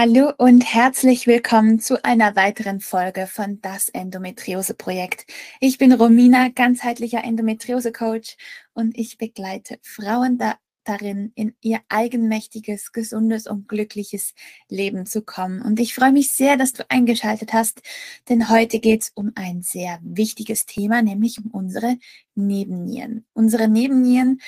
Hallo und herzlich willkommen zu einer weiteren Folge von das Endometriose Projekt. Ich bin Romina, ganzheitlicher Endometriose Coach und ich begleite Frauen da, darin, in ihr eigenmächtiges, gesundes und glückliches Leben zu kommen. Und ich freue mich sehr, dass du eingeschaltet hast, denn heute geht es um ein sehr wichtiges Thema, nämlich um unsere Nebennieren. Unsere Nebennieren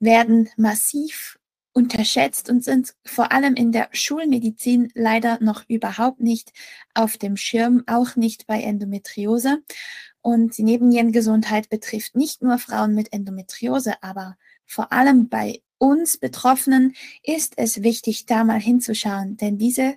werden massiv unterschätzt und sind vor allem in der Schulmedizin leider noch überhaupt nicht auf dem Schirm, auch nicht bei Endometriose. Und die Nebennierengesundheit betrifft nicht nur Frauen mit Endometriose, aber vor allem bei uns Betroffenen ist es wichtig, da mal hinzuschauen, denn diese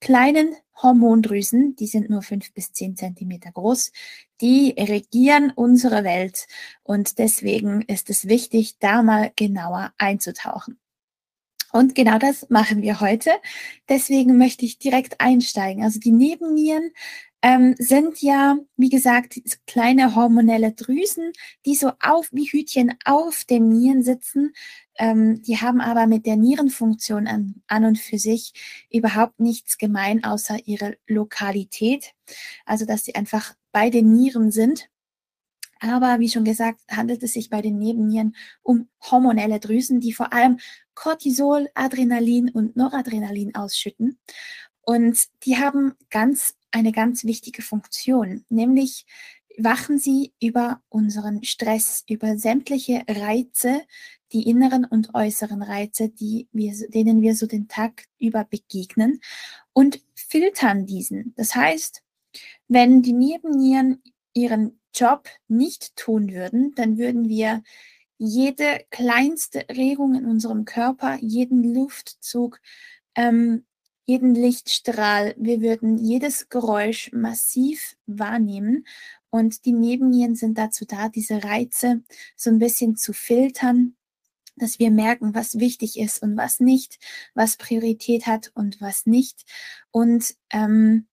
kleinen Hormondrüsen, die sind nur fünf bis zehn Zentimeter groß, die regieren unsere Welt und deswegen ist es wichtig, da mal genauer einzutauchen. Und genau das machen wir heute. Deswegen möchte ich direkt einsteigen. Also die Nebennieren ähm, sind ja, wie gesagt, kleine hormonelle Drüsen, die so auf wie Hütchen auf den Nieren sitzen. Ähm, die haben aber mit der Nierenfunktion an, an und für sich überhaupt nichts gemein, außer ihre Lokalität. Also dass sie einfach bei den Nieren sind. Aber wie schon gesagt, handelt es sich bei den Nebennieren um hormonelle Drüsen, die vor allem Cortisol, Adrenalin und Noradrenalin ausschütten. Und die haben ganz, eine ganz wichtige Funktion, nämlich wachen sie über unseren Stress, über sämtliche Reize, die inneren und äußeren Reize, die wir, denen wir so den Tag über begegnen und filtern diesen. Das heißt, wenn die Nebennieren ihren Job nicht tun würden, dann würden wir jede kleinste Regung in unserem Körper, jeden Luftzug, ähm, jeden Lichtstrahl, wir würden jedes Geräusch massiv wahrnehmen. Und die Nebennieren sind dazu da, diese Reize so ein bisschen zu filtern, dass wir merken, was wichtig ist und was nicht, was Priorität hat und was nicht. Und ähm,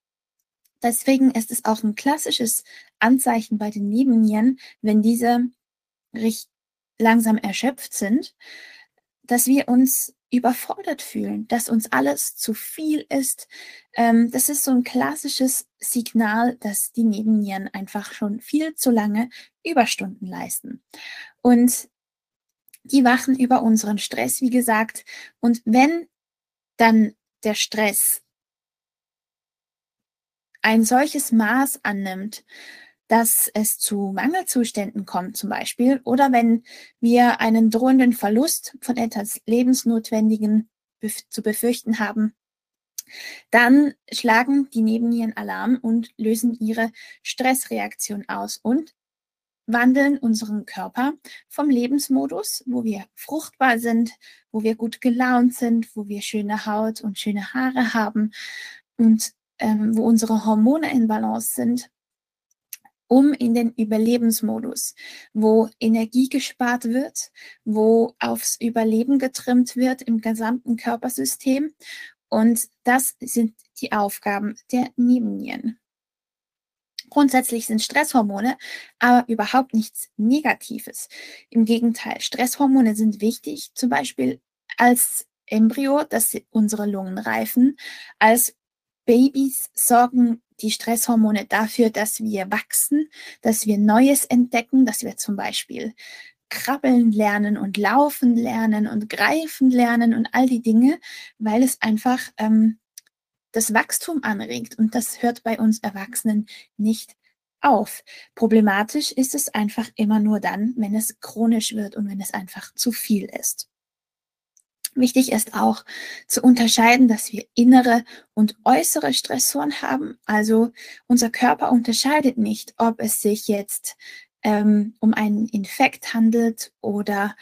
deswegen ist es auch ein klassisches Anzeichen bei den Nebennieren, wenn diese langsam erschöpft sind, dass wir uns überfordert fühlen, dass uns alles zu viel ist. Ähm, das ist so ein klassisches Signal, dass die Nebennieren einfach schon viel zu lange Überstunden leisten. Und die wachen über unseren Stress, wie gesagt. Und wenn dann der Stress ein solches Maß annimmt, dass es zu Mangelzuständen kommt zum Beispiel oder wenn wir einen drohenden Verlust von etwas Lebensnotwendigen zu befürchten haben, dann schlagen die Nebennieren Alarm und lösen ihre Stressreaktion aus und wandeln unseren Körper vom Lebensmodus, wo wir fruchtbar sind, wo wir gut gelaunt sind, wo wir schöne Haut und schöne Haare haben und ähm, wo unsere Hormone in Balance sind, um in den Überlebensmodus, wo Energie gespart wird, wo aufs Überleben getrimmt wird im gesamten Körpersystem. Und das sind die Aufgaben der Nebennieren. Grundsätzlich sind Stresshormone aber überhaupt nichts Negatives. Im Gegenteil, Stresshormone sind wichtig, zum Beispiel als Embryo, dass unsere Lungen reifen, als Babys sorgen die Stresshormone dafür, dass wir wachsen, dass wir Neues entdecken, dass wir zum Beispiel krabbeln lernen und laufen lernen und greifen lernen und all die Dinge, weil es einfach ähm, das Wachstum anregt und das hört bei uns Erwachsenen nicht auf. Problematisch ist es einfach immer nur dann, wenn es chronisch wird und wenn es einfach zu viel ist. Wichtig ist auch zu unterscheiden, dass wir innere und äußere Stressoren haben. Also unser Körper unterscheidet nicht, ob es sich jetzt ähm, um einen Infekt handelt oder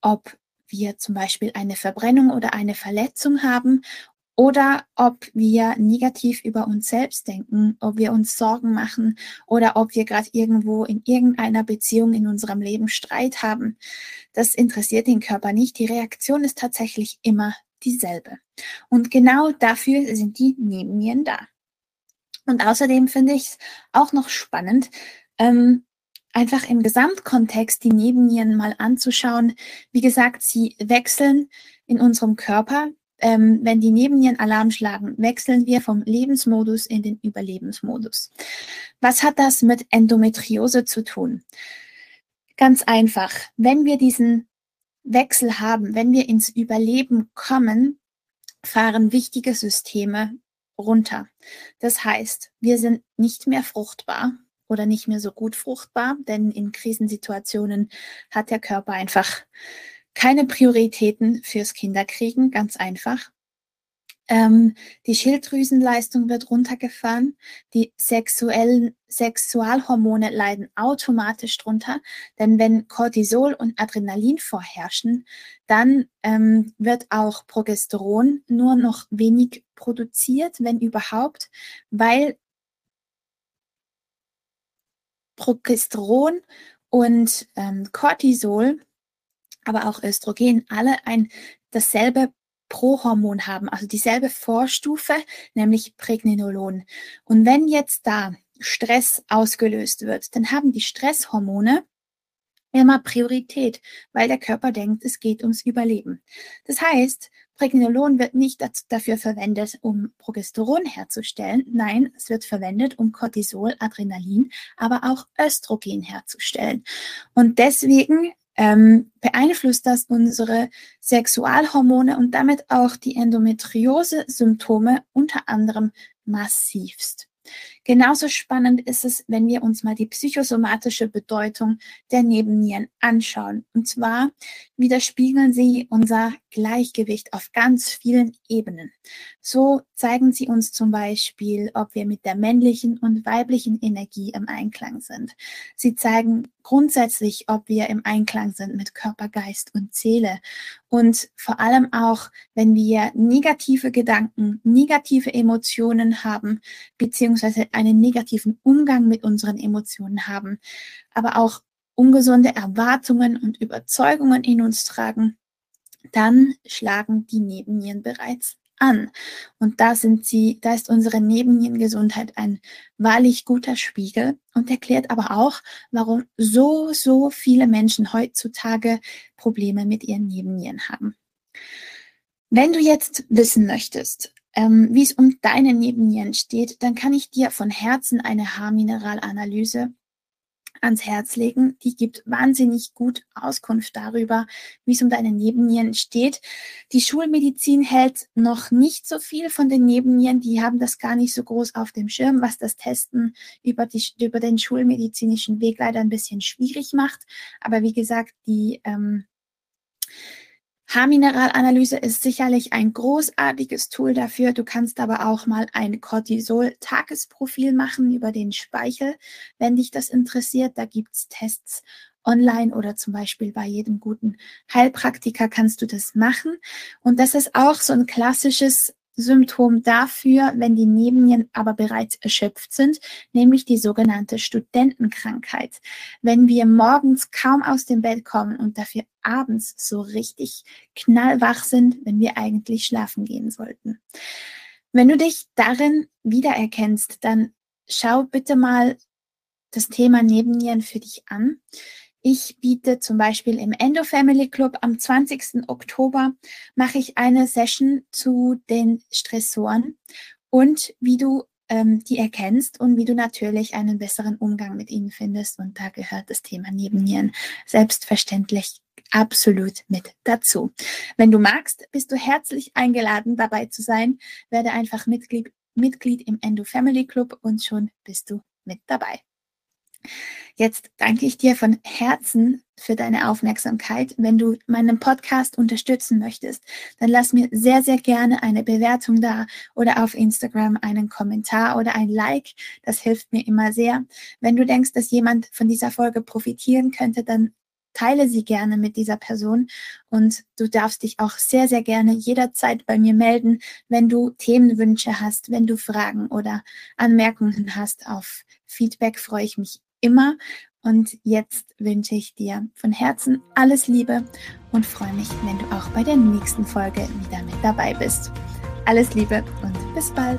ob wir zum Beispiel eine Verbrennung oder eine Verletzung haben oder ob wir negativ über uns selbst denken, ob wir uns Sorgen machen oder ob wir gerade irgendwo in irgendeiner Beziehung in unserem Leben Streit haben. Das interessiert den Körper nicht. Die Reaktion ist tatsächlich immer dieselbe. Und genau dafür sind die Nebennieren da. Und außerdem finde ich es auch noch spannend, ähm, einfach im Gesamtkontext die Nebennieren mal anzuschauen. Wie gesagt, sie wechseln in unserem Körper ähm, wenn die Nebennieren Alarm schlagen, wechseln wir vom Lebensmodus in den Überlebensmodus. Was hat das mit Endometriose zu tun? Ganz einfach, wenn wir diesen Wechsel haben, wenn wir ins Überleben kommen, fahren wichtige Systeme runter. Das heißt, wir sind nicht mehr fruchtbar oder nicht mehr so gut fruchtbar, denn in Krisensituationen hat der Körper einfach keine Prioritäten fürs Kinderkriegen, ganz einfach. Ähm, die Schilddrüsenleistung wird runtergefahren. Die sexuellen Sexualhormone leiden automatisch drunter, denn wenn Cortisol und Adrenalin vorherrschen, dann ähm, wird auch Progesteron nur noch wenig produziert, wenn überhaupt, weil Progesteron und ähm, Cortisol aber auch Östrogen alle ein dasselbe Prohormon haben, also dieselbe Vorstufe, nämlich Pregnenolon. Und wenn jetzt da Stress ausgelöst wird, dann haben die Stresshormone immer Priorität, weil der Körper denkt, es geht ums Überleben. Das heißt, Pregnenolon wird nicht dafür verwendet, um Progesteron herzustellen. Nein, es wird verwendet, um Cortisol, Adrenalin, aber auch Östrogen herzustellen. Und deswegen ähm, beeinflusst das unsere Sexualhormone und damit auch die Endometriose-Symptome unter anderem massivst. Genauso spannend ist es, wenn wir uns mal die psychosomatische Bedeutung der Nebennieren anschauen. Und zwar widerspiegeln sie unser Gleichgewicht auf ganz vielen Ebenen. So zeigen sie uns zum Beispiel, ob wir mit der männlichen und weiblichen Energie im Einklang sind. Sie zeigen grundsätzlich, ob wir im Einklang sind mit Körper, Geist und Seele. Und vor allem auch, wenn wir negative Gedanken, negative Emotionen haben, beziehungsweise einen negativen Umgang mit unseren Emotionen haben, aber auch ungesunde Erwartungen und Überzeugungen in uns tragen, dann schlagen die Nebennieren bereits an. Und da sind sie, da ist unsere Nebennierengesundheit ein wahrlich guter Spiegel und erklärt aber auch, warum so, so viele Menschen heutzutage Probleme mit ihren Nebennieren haben. Wenn du jetzt wissen möchtest, ähm, wie es um deine Nebennieren steht, dann kann ich dir von Herzen eine Haarmineralanalyse ans Herz legen. Die gibt wahnsinnig gut Auskunft darüber, wie es um deine Nebennieren steht. Die Schulmedizin hält noch nicht so viel von den Nebennieren. Die haben das gar nicht so groß auf dem Schirm, was das Testen über, die, über den schulmedizinischen Weg leider ein bisschen schwierig macht. Aber wie gesagt, die ähm, Haarmineralanalyse ist sicherlich ein großartiges Tool dafür. Du kannst aber auch mal ein Cortisol-Tagesprofil machen über den Speichel, wenn dich das interessiert. Da gibt's Tests online oder zum Beispiel bei jedem guten Heilpraktiker kannst du das machen. Und das ist auch so ein klassisches Symptom dafür, wenn die Nebennieren aber bereits erschöpft sind, nämlich die sogenannte Studentenkrankheit. Wenn wir morgens kaum aus dem Bett kommen und dafür abends so richtig knallwach sind, wenn wir eigentlich schlafen gehen sollten. Wenn du dich darin wiedererkennst, dann schau bitte mal das Thema Nebennieren für dich an. Ich biete zum Beispiel im Endo Family Club am 20. Oktober mache ich eine Session zu den Stressoren und wie du ähm, die erkennst und wie du natürlich einen besseren Umgang mit ihnen findest. Und da gehört das Thema Nebennieren selbstverständlich absolut mit dazu. Wenn du magst, bist du herzlich eingeladen, dabei zu sein. Werde einfach Mitglied, Mitglied im Endo Family Club und schon bist du mit dabei. Jetzt danke ich dir von Herzen für deine Aufmerksamkeit. Wenn du meinen Podcast unterstützen möchtest, dann lass mir sehr, sehr gerne eine Bewertung da oder auf Instagram einen Kommentar oder ein Like. Das hilft mir immer sehr. Wenn du denkst, dass jemand von dieser Folge profitieren könnte, dann teile sie gerne mit dieser Person und du darfst dich auch sehr, sehr gerne jederzeit bei mir melden, wenn du Themenwünsche hast, wenn du Fragen oder Anmerkungen hast. Auf Feedback freue ich mich immer. Und jetzt wünsche ich dir von Herzen alles Liebe und freue mich, wenn du auch bei der nächsten Folge wieder mit dabei bist. Alles Liebe und bis bald.